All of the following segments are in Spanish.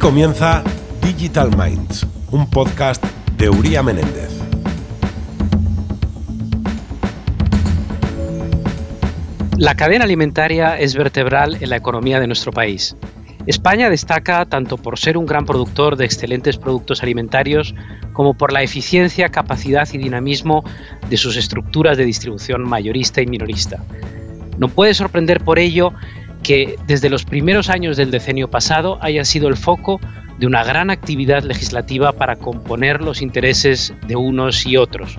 comienza Digital Minds, un podcast de Uría Menéndez. La cadena alimentaria es vertebral en la economía de nuestro país. España destaca tanto por ser un gran productor de excelentes productos alimentarios como por la eficiencia, capacidad y dinamismo de sus estructuras de distribución mayorista y minorista. No puede sorprender por ello que desde los primeros años del decenio pasado haya sido el foco de una gran actividad legislativa para componer los intereses de unos y otros.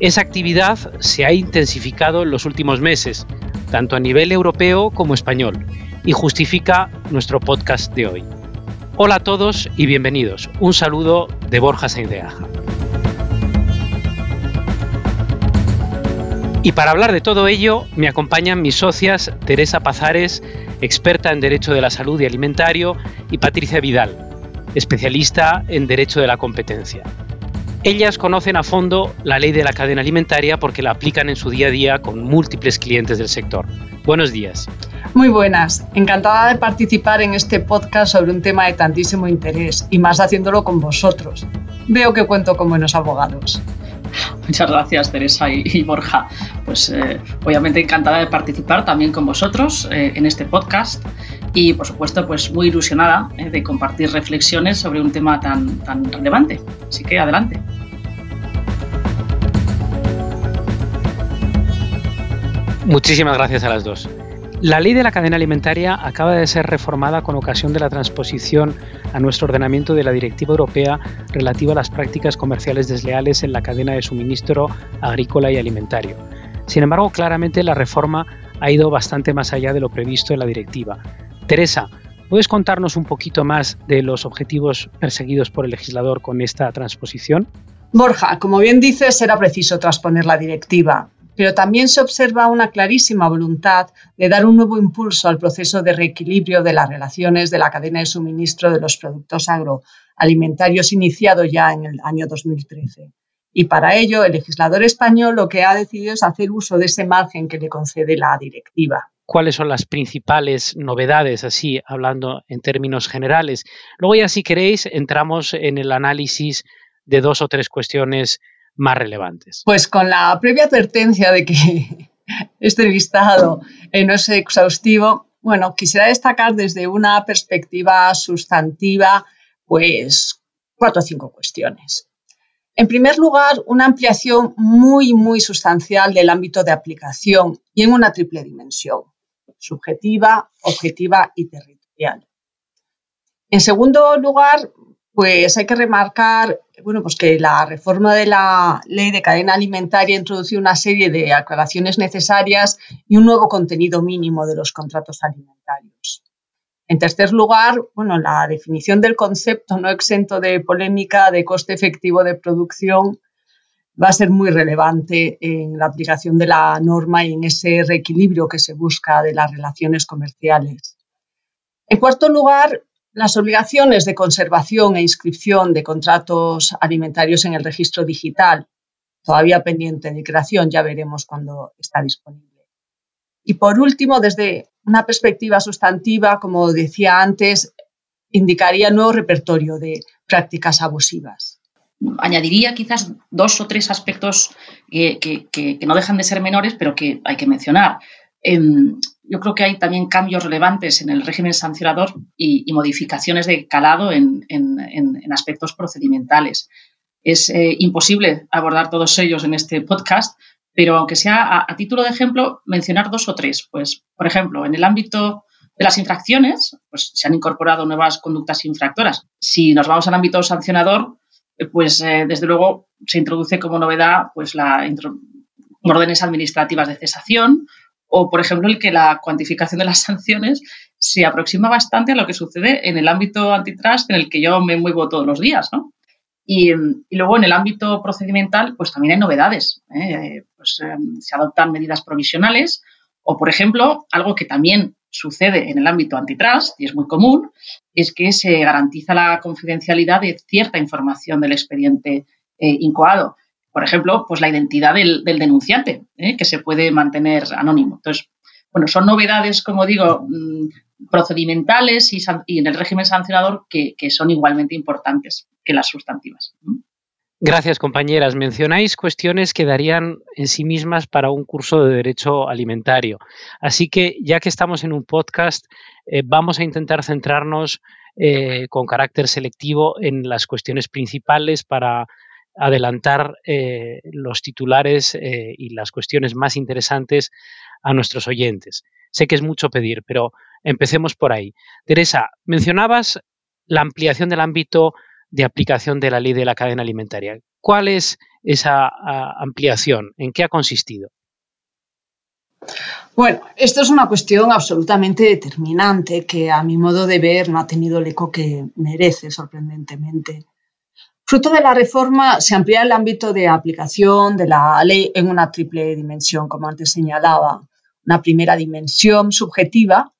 Esa actividad se ha intensificado en los últimos meses, tanto a nivel europeo como español, y justifica nuestro podcast de hoy. Hola a todos y bienvenidos. Un saludo de Borja Saindeaja. Y para hablar de todo ello, me acompañan mis socias Teresa Pazares, experta en Derecho de la Salud y Alimentario, y Patricia Vidal, especialista en Derecho de la Competencia. Ellas conocen a fondo la ley de la cadena alimentaria porque la aplican en su día a día con múltiples clientes del sector. Buenos días. Muy buenas, encantada de participar en este podcast sobre un tema de tantísimo interés y más haciéndolo con vosotros. Veo que cuento con buenos abogados. Muchas gracias, Teresa y, Borja. Pues eh, obviamente encantada de participar también con vosotros eh, en este podcast y, por supuesto, pues muy ilusionada eh, de compartir reflexiones sobre un tema tan, tan relevante. Así que adelante. Muchísimas gracias a las dos. La ley de la cadena alimentaria acaba de ser reformada con ocasión de la transposición a nuestro ordenamiento de la Directiva Europea relativa a las prácticas comerciales desleales en la cadena de suministro agrícola y alimentario. Sin embargo, claramente la reforma ha ido bastante más allá de lo previsto en la directiva. Teresa, ¿puedes contarnos un poquito más de los objetivos perseguidos por el legislador con esta transposición? Borja, como bien dices, era preciso transponer la directiva, pero también se observa una clarísima voluntad de dar un nuevo impulso al proceso de reequilibrio de las relaciones de la cadena de suministro de los productos agroalimentarios iniciado ya en el año 2013. Y para ello, el legislador español lo que ha decidido es hacer uso de ese margen que le concede la directiva. ¿Cuáles son las principales novedades, así hablando en términos generales? Luego ya, si queréis, entramos en el análisis de dos o tres cuestiones más relevantes? Pues con la previa advertencia de que este listado eh, no es exhaustivo, bueno, quisiera destacar desde una perspectiva sustantiva, pues cuatro o cinco cuestiones. En primer lugar, una ampliación muy, muy sustancial del ámbito de aplicación y en una triple dimensión, subjetiva, objetiva y territorial. En segundo lugar, pues hay que remarcar bueno, pues que la reforma de la ley de cadena alimentaria introducido una serie de aclaraciones necesarias y un nuevo contenido mínimo de los contratos alimentarios. En tercer lugar, bueno, la definición del concepto no exento de polémica de coste efectivo de producción va a ser muy relevante en la aplicación de la norma y en ese reequilibrio que se busca de las relaciones comerciales. En cuarto lugar, las obligaciones de conservación e inscripción de contratos alimentarios en el registro digital, todavía pendiente de creación, ya veremos cuándo está disponible. Y por último, desde una perspectiva sustantiva, como decía antes, indicaría nuevo repertorio de prácticas abusivas. Añadiría quizás dos o tres aspectos que, no dejan de ser menores, pero que hay que mencionar. Em, yo creo que hay también cambios relevantes en el régimen sancionador y, modificaciones de calado en, aspectos procedimentales. Es eh, imposible abordar todos ellos en este podcast, pero aunque sea a, título de ejemplo, mencionar dos o tres. Pues, por ejemplo, en el ámbito de las infracciones, pues se han incorporado nuevas conductas infractoras. Si nos vamos al ámbito sancionador, pues eh, desde luego se introduce como novedad pues la órdenes administrativas de cesación o, por ejemplo, el que la cuantificación de las sanciones se aproxima bastante a lo que sucede en el ámbito antitrust en el que yo me muevo todos los días, ¿no? Y, luego en el ámbito procedimental, pues también hay novedades. ¿eh? Pues, em, se adoptan medidas provisionales o, por ejemplo, algo que también sucede en el ámbito antitrust y es muy común, es que se garantiza la confidencialidad de cierta información del expediente eh, incoado por ejemplo, pues la identidad del, denunciante, ¿eh? que se puede mantener anónimo. Entonces, bueno, son novedades, como digo, mm, procedimentales y, en el régimen sancionador que, son igualmente importantes que las sustantivas. Gracias, compañeras. Mencionáis cuestiones que darían en sí mismas para un curso de derecho alimentario. Así que, ya que estamos en un podcast, eh, vamos a intentar centrarnos eh, con carácter selectivo en las cuestiones principales para adelantar eh, los titulares eh, y las cuestiones más interesantes a nuestros oyentes. Sé que es mucho pedir, pero empecemos por ahí. Teresa, mencionabas la ampliación del ámbito de aplicación de la ley de la cadena alimentaria. ¿Cuál es esa ampliación? ¿En qué ha consistido? Bueno, esto es una cuestión absolutamente determinante que a mi modo de ver no ha tenido el eco que merece sorprendentemente. Fruto de la reforma se amplía el ámbito de aplicación de la ley en una triple dimensión, como antes señalaba. Una primera dimensión subjetiva,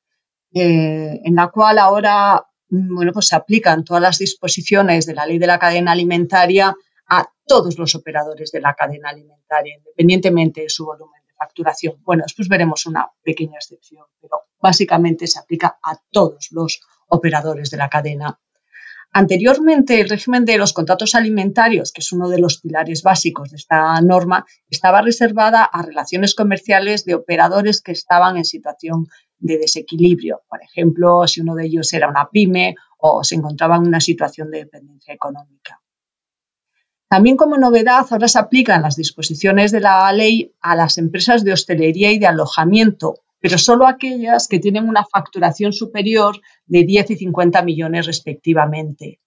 eh, en la cual ahora bueno, pues se aplican todas las disposiciones de la ley de la cadena alimentaria a todos los operadores de la cadena alimentaria, independientemente de su volumen de facturación. Bueno, después veremos una pequeña excepción, pero básicamente se aplica a todos los operadores de la cadena Anteriormente, el régimen de los contratos alimentarios, que es uno de los pilares básicos de esta norma, estaba reservada a relaciones comerciales de operadores que estaban en situación de desequilibrio. Por ejemplo, si uno de ellos era una pyme o se encontraba en una situación de dependencia económica. También como novedad, ahora se aplican las disposiciones de la ley a las empresas de hostelería y de alojamiento pero solo aquellas que tienen una facturación superior de 10 y 50 millones respectivamente.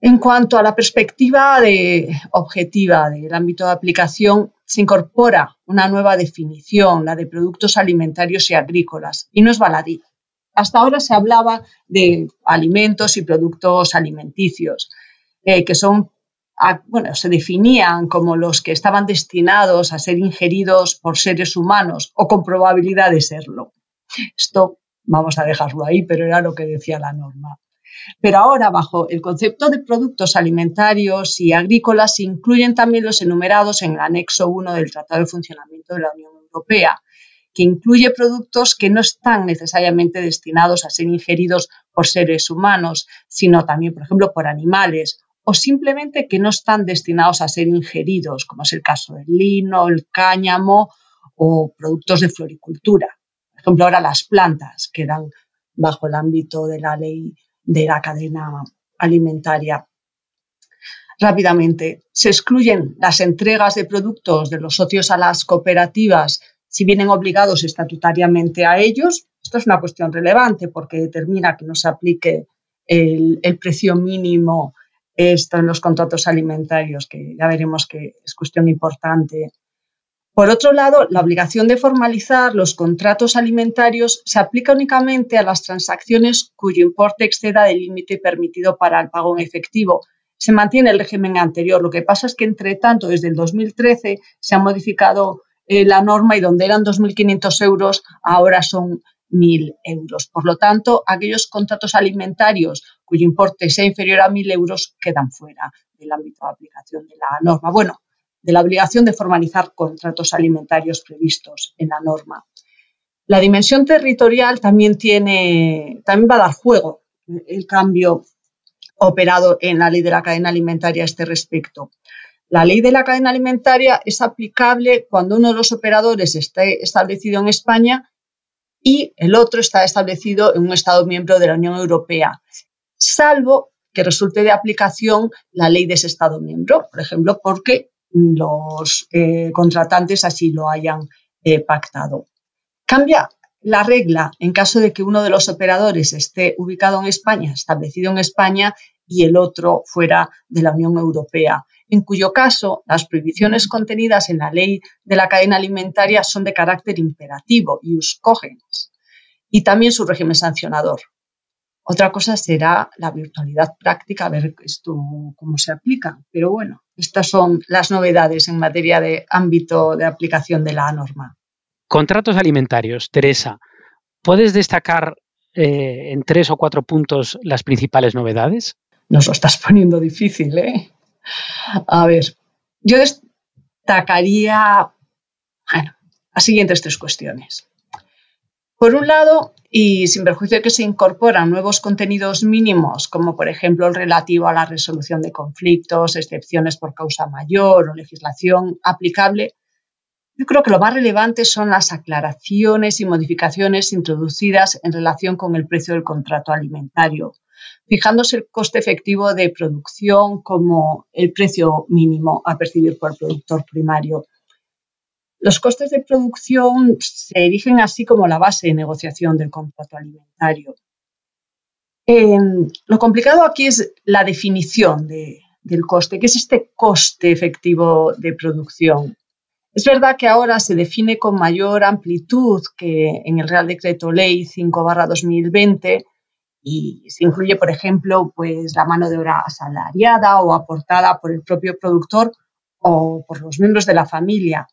En cuanto a la perspectiva de, objetiva del ámbito de aplicación, se incorpora una nueva definición, la de productos alimentarios y agrícolas, y no es baladí. Hasta ahora se hablaba de alimentos y productos alimenticios, eh, que son bueno, se definían como los que estaban destinados a ser ingeridos por seres humanos o con probabilidad de serlo. Esto vamos a dejarlo ahí, pero era lo que decía la norma. Pero ahora, bajo el concepto de productos alimentarios y agrícolas, se incluyen también los enumerados en el anexo 1 del Tratado de Funcionamiento de la Unión Europea, que incluye productos que no están necesariamente destinados a ser ingeridos por seres humanos, sino también, por ejemplo, por animales o simplemente que no están destinados a ser ingeridos, como es el caso del lino, el cáñamo o productos de floricultura. Por ejemplo, ahora las plantas quedan bajo el ámbito de la ley de la cadena alimentaria. Rápidamente, se excluyen las entregas de productos de los socios a las cooperativas si vienen obligados estatutariamente a ellos. Esto es una cuestión relevante porque determina que no se aplique el, el precio mínimo esto en los contratos alimentarios, que ya veremos que es cuestión importante. Por otro lado, la obligación de formalizar los contratos alimentarios se aplica únicamente a las transacciones cuyo importe exceda el límite permitido para el pago en efectivo. Se mantiene el régimen anterior. Lo que pasa es que, entre tanto, desde el 2013 se ha modificado eh, la norma y donde eran 2.500 euros, ahora son 1.000 euros. Por lo tanto, aquellos contratos alimentarios cuyo importe sea inferior a 1.000 euros quedan fuera del ámbito de aplicación de la norma. Bueno, de la obligación de formalizar contratos alimentarios previstos en la norma. La dimensión territorial también tiene, también va a dar juego el cambio operado en la ley de la cadena alimentaria a este respecto. La ley de la cadena alimentaria es aplicable cuando uno de los operadores esté establecido en España y el otro está establecido en un Estado miembro de la Unión Europea, salvo que resulte de aplicación la ley de ese Estado miembro, por ejemplo, porque los eh, contratantes así lo hayan eh, pactado. Cambia la regla en caso de que uno de los operadores esté ubicado en España, establecido en España, y el otro fuera de la Unión Europea en cuyo caso las prohibiciones contenidas en la ley de la cadena alimentaria son de carácter imperativo y uscógenes, y también su régimen sancionador. Otra cosa será la virtualidad práctica, a ver esto cómo se aplica. Pero bueno, estas son las novedades en materia de ámbito de aplicación de la norma. Contratos alimentarios. Teresa, ¿puedes destacar eh, en tres o cuatro puntos las principales novedades? Nos lo estás poniendo difícil, ¿eh? A ver, yo destacaría las siguientes tres cuestiones. Por un lado, y sin perjuicio de que se incorporan nuevos contenidos mínimos, como por ejemplo el relativo a la resolución de conflictos, excepciones por causa mayor o legislación aplicable, yo creo que lo más relevante son las aclaraciones y modificaciones introducidas en relación con el precio del contrato alimentario, fijándose el coste efectivo de producción como el precio mínimo a percibir por el productor primario. Los costes de producción se erigen así como la base de negociación del contrato alimentario. lo complicado aquí es la definición del coste. ¿Qué es este coste efectivo de producción? Es verdad que ahora se define con mayor amplitud que en el Real Decreto Ley 5-2020 y se incluye, por ejemplo, pues la mano de obra asalariada o aportada por el propio productor o por los miembros de la familia.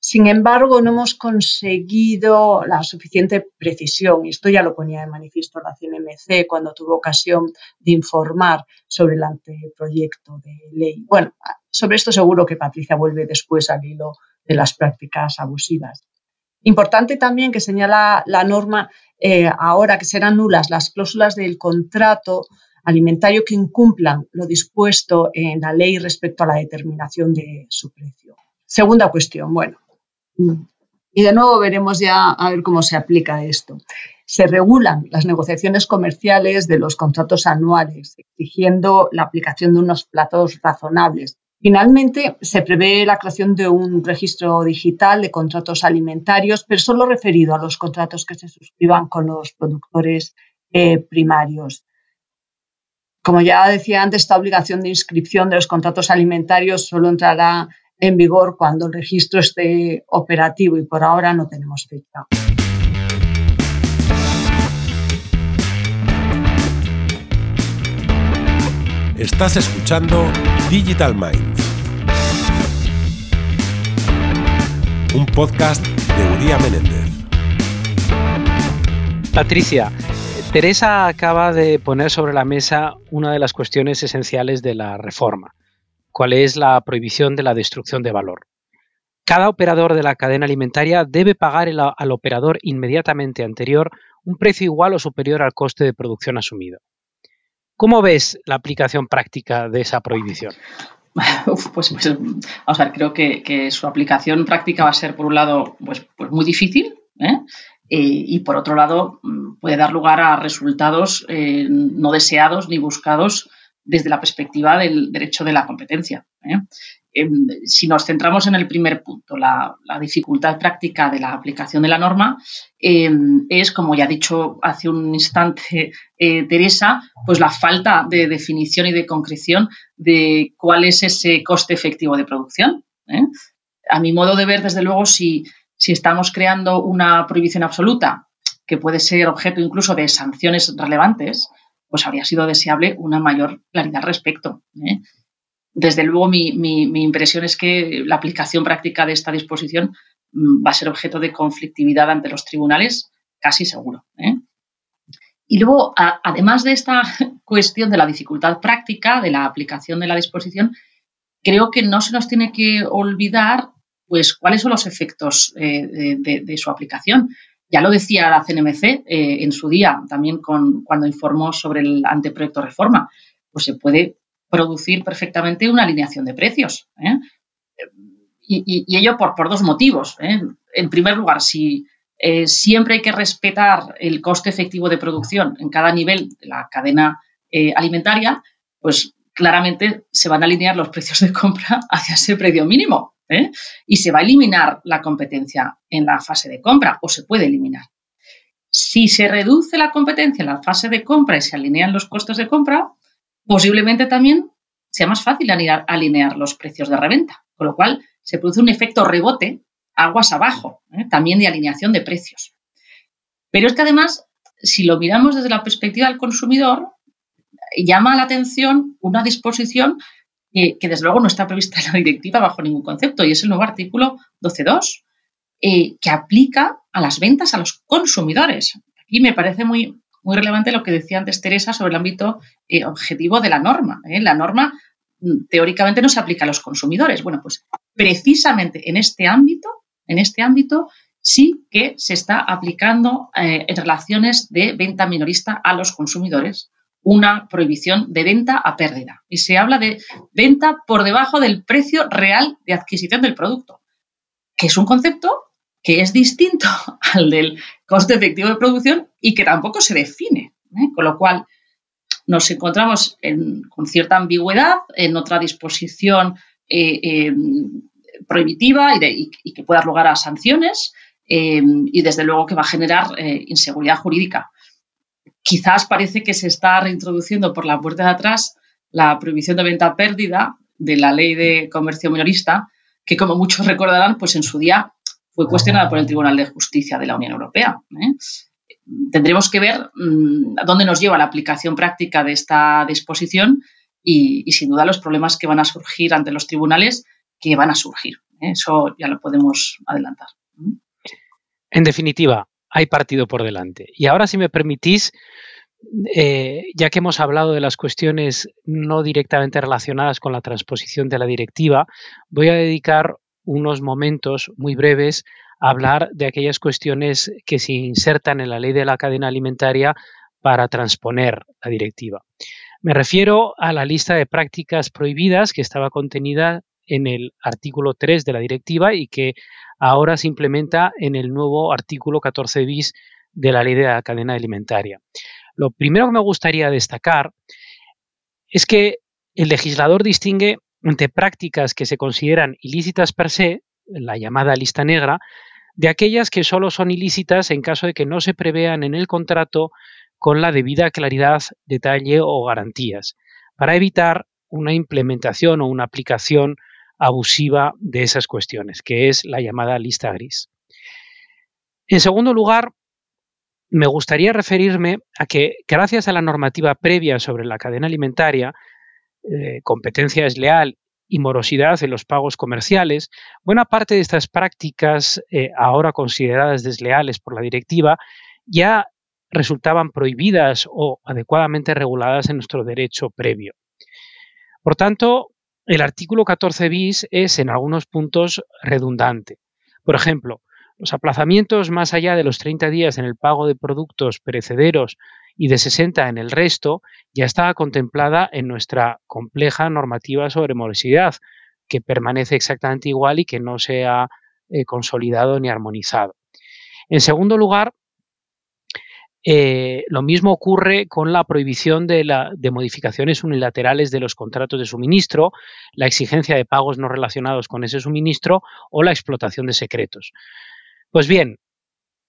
Sin embargo, no hemos conseguido la suficiente precisión, y esto ya lo ponía de manifiesto la CNMC cuando tuvo ocasión de informar sobre el anteproyecto de ley. Bueno, sobre esto seguro que Patricia vuelve después al hilo de las prácticas abusivas. Importante también que señala la norma eh, ahora que serán nulas las cláusulas del contrato alimentario que incumplan lo dispuesto en la ley respecto a la determinación de su precio. Segunda cuestión, bueno, y de nuevo veremos ya a ver cómo se aplica esto. Se regulan las negociaciones comerciales de los contratos anuales, exigiendo la aplicación de unos plazos razonables Finalmente, se prevé la creación de un registro digital de contratos alimentarios, pero solo referido a los contratos que se suscriban con los productores eh, primarios. Como ya decía antes, esta obligación de inscripción de los contratos alimentarios solo entrará en vigor cuando el registro esté operativo y por ahora no tenemos fecha. Estás escuchando Digital Minds, un podcast de Uría Menéndez. Patricia, Teresa acaba de poner sobre la mesa una de las cuestiones esenciales de la reforma, cuál es la prohibición de la destrucción de valor. Cada operador de la cadena alimentaria debe pagar al operador inmediatamente anterior un precio igual o superior al coste de producción asumido. ¿Cómo ves la aplicación práctica de esa prohibición? pues, pues vamos a ver, creo que, su aplicación práctica va a ser, por un lado, pues, pues muy difícil, ¿eh? y por otro lado, mm, puede dar lugar a resultados eh, no deseados ni buscados desde la perspectiva del derecho de la competencia. ¿eh? Em, si nos centramos en el primer punto, la, dificultad práctica de la aplicación de la norma, em, es, como ya ha dicho hace un instante eh, Teresa, pues la falta de definición y de concreción de cuál es ese coste efectivo de producción. ¿eh? A mi modo de ver, desde luego, si, estamos creando una prohibición absoluta que puede ser objeto incluso de sanciones relevantes, pues habría sido deseable una mayor claridad al respecto. ¿eh? Desde luego, mi, impresión es que la aplicación práctica de esta disposición mm, va a ser objeto de conflictividad ante los tribunales, casi seguro. ¿eh? Y luego, además de esta cuestión de la dificultad práctica de la aplicación de la disposición, creo que no se nos tiene que olvidar pues, cuáles son los efectos eh, de, su aplicación. Ya lo decía la CNMC eh, en su día, también cuando informó sobre el anteproyecto reforma, pues se puede producir perfectamente una alineación de precios. ¿eh? Y, ello por, dos motivos. ¿eh? En primer lugar, si eh, siempre hay que respetar el coste efectivo de producción en cada nivel de la cadena alimentaria, pues claramente se van a alinear los precios de compra hacia ese precio mínimo. Y se va a eliminar la competencia en la fase de compra o se puede eliminar. Si se reduce la competencia en la fase de compra y se alinean los costes de compra, posiblemente también sea más fácil alinear los precios de reventa, con lo cual se produce un efecto rebote aguas abajo, ¿eh? también de alineación de precios. Pero es que además, si lo miramos desde la perspectiva del consumidor, llama la atención una disposición que, desde luego no está prevista en la directiva bajo ningún concepto y es el nuevo artículo 12.2, eh, que aplica a las ventas a los consumidores. Aquí me parece muy, muy relevante lo que decía antes Teresa sobre el ámbito eh, objetivo de la norma. ¿eh? La norma mm, teóricamente no se aplica a los consumidores. Bueno, pues precisamente en este ámbito, en este ámbito sí que se está aplicando eh, en relaciones de venta minorista a los consumidores una prohibición de venta a pérdida. Y se habla de venta por debajo del precio real de adquisición del producto, que es un concepto que es distinto al del coste efectivo de producción y que tampoco se define. ¿eh? Con lo cual, nos encontramos con cierta ambigüedad en otra disposición eh, eh, prohibitiva y, que pueda dar lugar a sanciones y desde luego que va a generar inseguridad jurídica quizás parece que se está reintroduciendo por la puerta de atrás la prohibición de venta pérdida de la ley de comercio minorista, que como muchos recordarán, pues en su día fue cuestionada por el Tribunal de Justicia de la Unión Europea. ¿eh? Tendremos que ver mm, a dónde nos lleva la aplicación práctica de esta disposición y, sin duda los problemas que van a surgir ante los tribunales que van a surgir. ¿eh? Eso ya lo podemos adelantar. En definitiva, hay partido por delante. Y ahora, si me permitís, eh, ya que hemos hablado de las cuestiones no directamente relacionadas con la transposición de la directiva, voy a dedicar unos momentos muy breves hablar de aquellas cuestiones que se insertan en la ley de la cadena alimentaria para transponer la directiva. Me refiero a la lista de prácticas prohibidas que estaba contenida en el artículo 3 de la directiva y que ahora se implementa en el nuevo artículo 14 bis de la ley de la cadena alimentaria. Lo primero que me gustaría destacar es que el legislador distingue entre prácticas que se consideran ilícitas per se, la llamada lista negra, de aquellas que solo son ilícitas en caso de que no se prevean en el contrato con la debida claridad, detalle o garantías, para evitar una implementación o una aplicación abusiva de esas cuestiones, que es la llamada lista gris. En segundo lugar, me gustaría referirme a que gracias a la normativa previa sobre la cadena alimentaria, eh, competencia desleal y morosidad en los pagos comerciales, buena parte de estas prácticas, eh, ahora consideradas desleales por la directiva, ya resultaban prohibidas o adecuadamente reguladas en nuestro derecho previo. Por tanto, el artículo 14 bis es en algunos puntos redundante. Por ejemplo, los aplazamientos más allá de los 30 días en el pago de productos perecederos y de 60 en el resto ya estaba contemplada en nuestra compleja normativa sobre morosidad, que permanece exactamente igual y que no se ha eh, consolidado ni armonizado. En segundo lugar, eh, lo mismo ocurre con la prohibición de, modificaciones unilaterales de los contratos de suministro, la exigencia de pagos no relacionados con ese suministro o la explotación de secretos. Pues bien,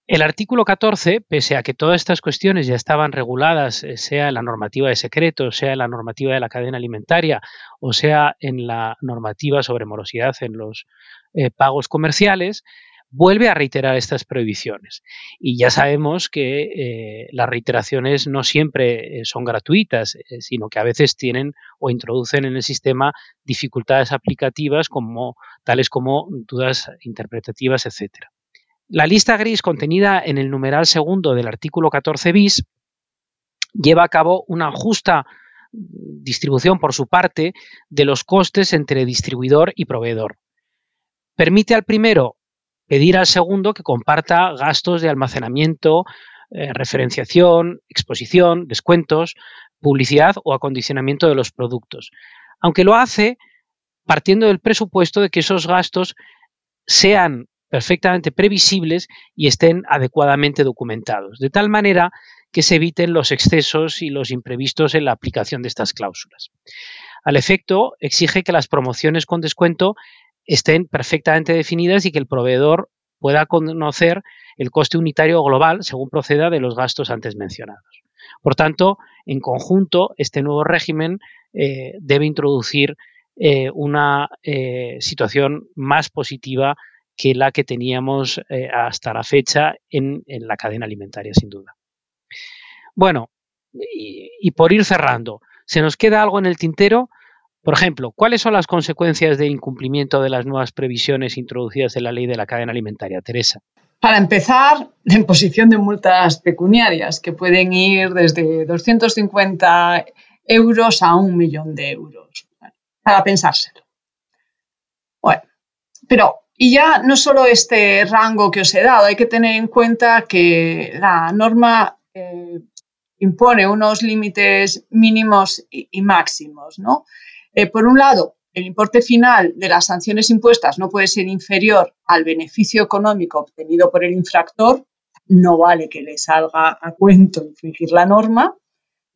el artículo 14, pese a que todas estas cuestiones ya estaban reguladas, eh, sea en la normativa de secretos, sea en la normativa de la cadena alimentaria o sea en la normativa sobre morosidad en los eh, pagos comerciales, vuelve a reiterar estas prohibiciones. Y ya sabemos que eh, las reiteraciones no siempre son gratuitas, sino que a veces tienen o introducen en el sistema dificultades aplicativas tales como dudas interpretativas, etc. La lista gris contenida en el numeral segundo del artículo 14 bis lleva a cabo una justa distribución por su parte de los costes entre distribuidor y proveedor. Permite al primero pedir al segundo que comparta gastos de almacenamiento, eh, referenciación, exposición, descuentos, publicidad o acondicionamiento de los productos. Aunque lo hace partiendo del presupuesto de que esos gastos sean perfectamente previsibles y estén adecuadamente documentados, de tal manera que se eviten los excesos y los imprevistos en la aplicación de estas cláusulas. Al efecto, exige que las promociones con descuento estén perfectamente definidas y que el proveedor pueda conocer el coste unitario global según proceda de los gastos antes mencionados. Por tanto, en conjunto, este nuevo régimen eh, debe introducir eh, una eh, situación más positiva que la que teníamos hasta la fecha en, la cadena alimentaria, sin duda. Bueno, y por ir cerrando, ¿se nos queda algo en el tintero? Por ejemplo, ¿cuáles son las consecuencias de incumplimiento de las nuevas previsiones introducidas en la ley de la cadena alimentaria? Teresa. Para empezar, la imposición de multas pecuniarias que pueden ir desde 250 euros a un millón de euros. para pensárselo. Bueno, pero Y ya no solo este rango que os he dado, hay que tener en cuenta que la norma eh, impone unos límites mínimos y, máximos. ¿no? Eh, por un lado, el importe final de las sanciones impuestas no puede ser inferior al beneficio económico obtenido por el infractor, no vale que le salga a cuento infringir la norma.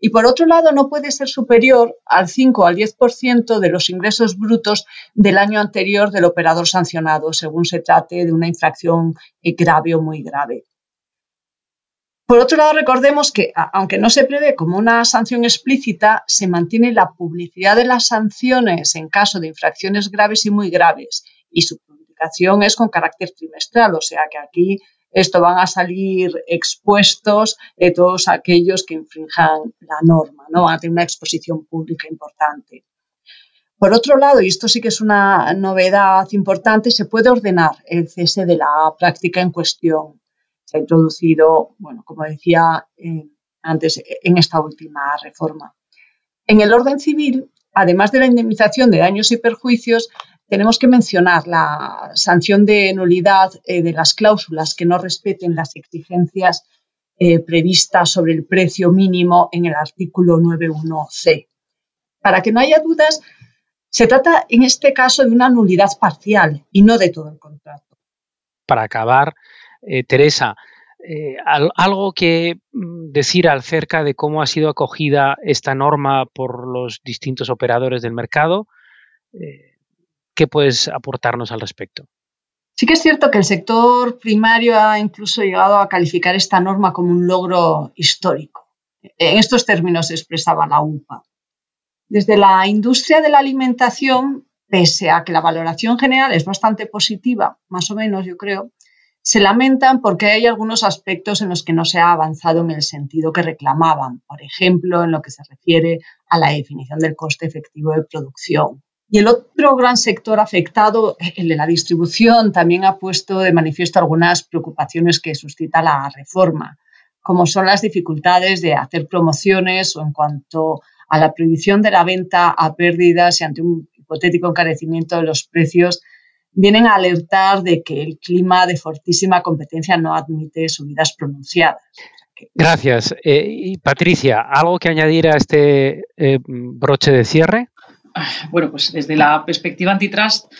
Y por otro lado, no puede ser superior al 5 o al 10% de los ingresos brutos del año anterior del operador sancionado, según se trate de una infracción grave o muy grave. Por otro lado, recordemos que, aunque no se prevé como una sanción explícita, se mantiene la publicidad de las sanciones en caso de infracciones graves y muy graves, y su publicación es con carácter trimestral, o sea que aquí esto van a salir expuestos de todos aquellos que infrinjan la norma, ¿no? Van a tener una exposición pública importante. Por otro lado, y esto sí que es una novedad importante, se puede ordenar el cese de la práctica en cuestión. Se ha introducido, bueno, como decía eh, antes, en esta última reforma. En el orden civil, además de la indemnización de daños y perjuicios, tenemos que mencionar la sanción de nulidad eh, de las cláusulas que no respeten las exigencias eh, previstas sobre el precio mínimo en el artículo 91c. Para que no haya dudas, se trata en este caso de una nulidad parcial y no de todo el contrato. Para acabar, eh, Teresa, algo que mm, decir acerca de cómo ha sido acogida esta norma por los distintos operadores del mercado. ¿Qué puedes aportarnos al respecto? Sí que es cierto que el sector primario ha incluso llegado a calificar esta norma como un logro histórico. En estos términos se expresaba la UPA. Desde la industria de la alimentación, pese a que la valoración general es bastante positiva, más o menos yo creo, se lamentan porque hay algunos aspectos en los que no se ha avanzado en el sentido que reclamaban, por ejemplo, en lo que se refiere a la definición del coste efectivo de producción y el otro gran sector afectado, el de la distribución, también ha puesto de manifiesto algunas preocupaciones que suscita la reforma, como son las dificultades de hacer promociones o en cuanto a la prohibición de la venta a pérdidas y ante un hipotético encarecimiento de los precios, vienen a alertar de que el clima de fortísima competencia no admite subidas pronunciadas. Gracias. Eh, y Patricia, ¿algo que añadir a este eh, broche de cierre? Bueno, pues desde la perspectiva antitrust,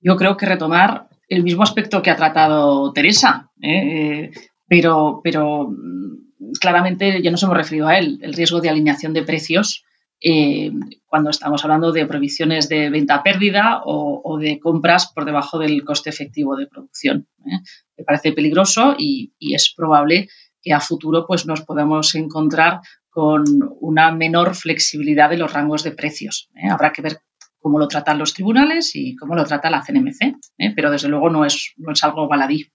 yo creo que retomar el mismo aspecto que ha tratado Teresa, ¿eh? pero, pero mm, claramente ya nos hemos referido a él, el riesgo de alineación de precios eh, cuando estamos hablando de provisiones de venta pérdida o, de compras por debajo del coste efectivo de producción. ¿eh? Me parece peligroso y, y, es probable que a futuro pues, nos podamos encontrar con una menor flexibilidad de los rangos de precios. ¿eh? Habrá que ver cómo lo tratan los tribunales y cómo lo trata la CNMC, ¿eh? pero desde luego no es, no es algo baladí.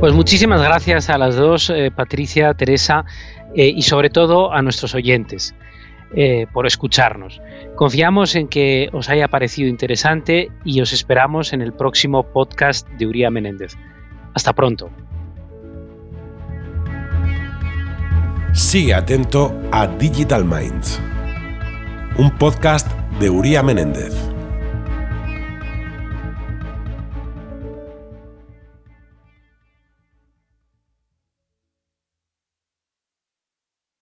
Pues muchísimas gracias a las dos, eh, Patricia, Teresa, y sobre todo a nuestros oyentes. Eh, por escucharnos. Confiamos en que os haya parecido interesante y os esperamos en el próximo podcast de Uría Menéndez. Hasta pronto. Sigue atento a Digital Minds, un podcast de Uría Menéndez.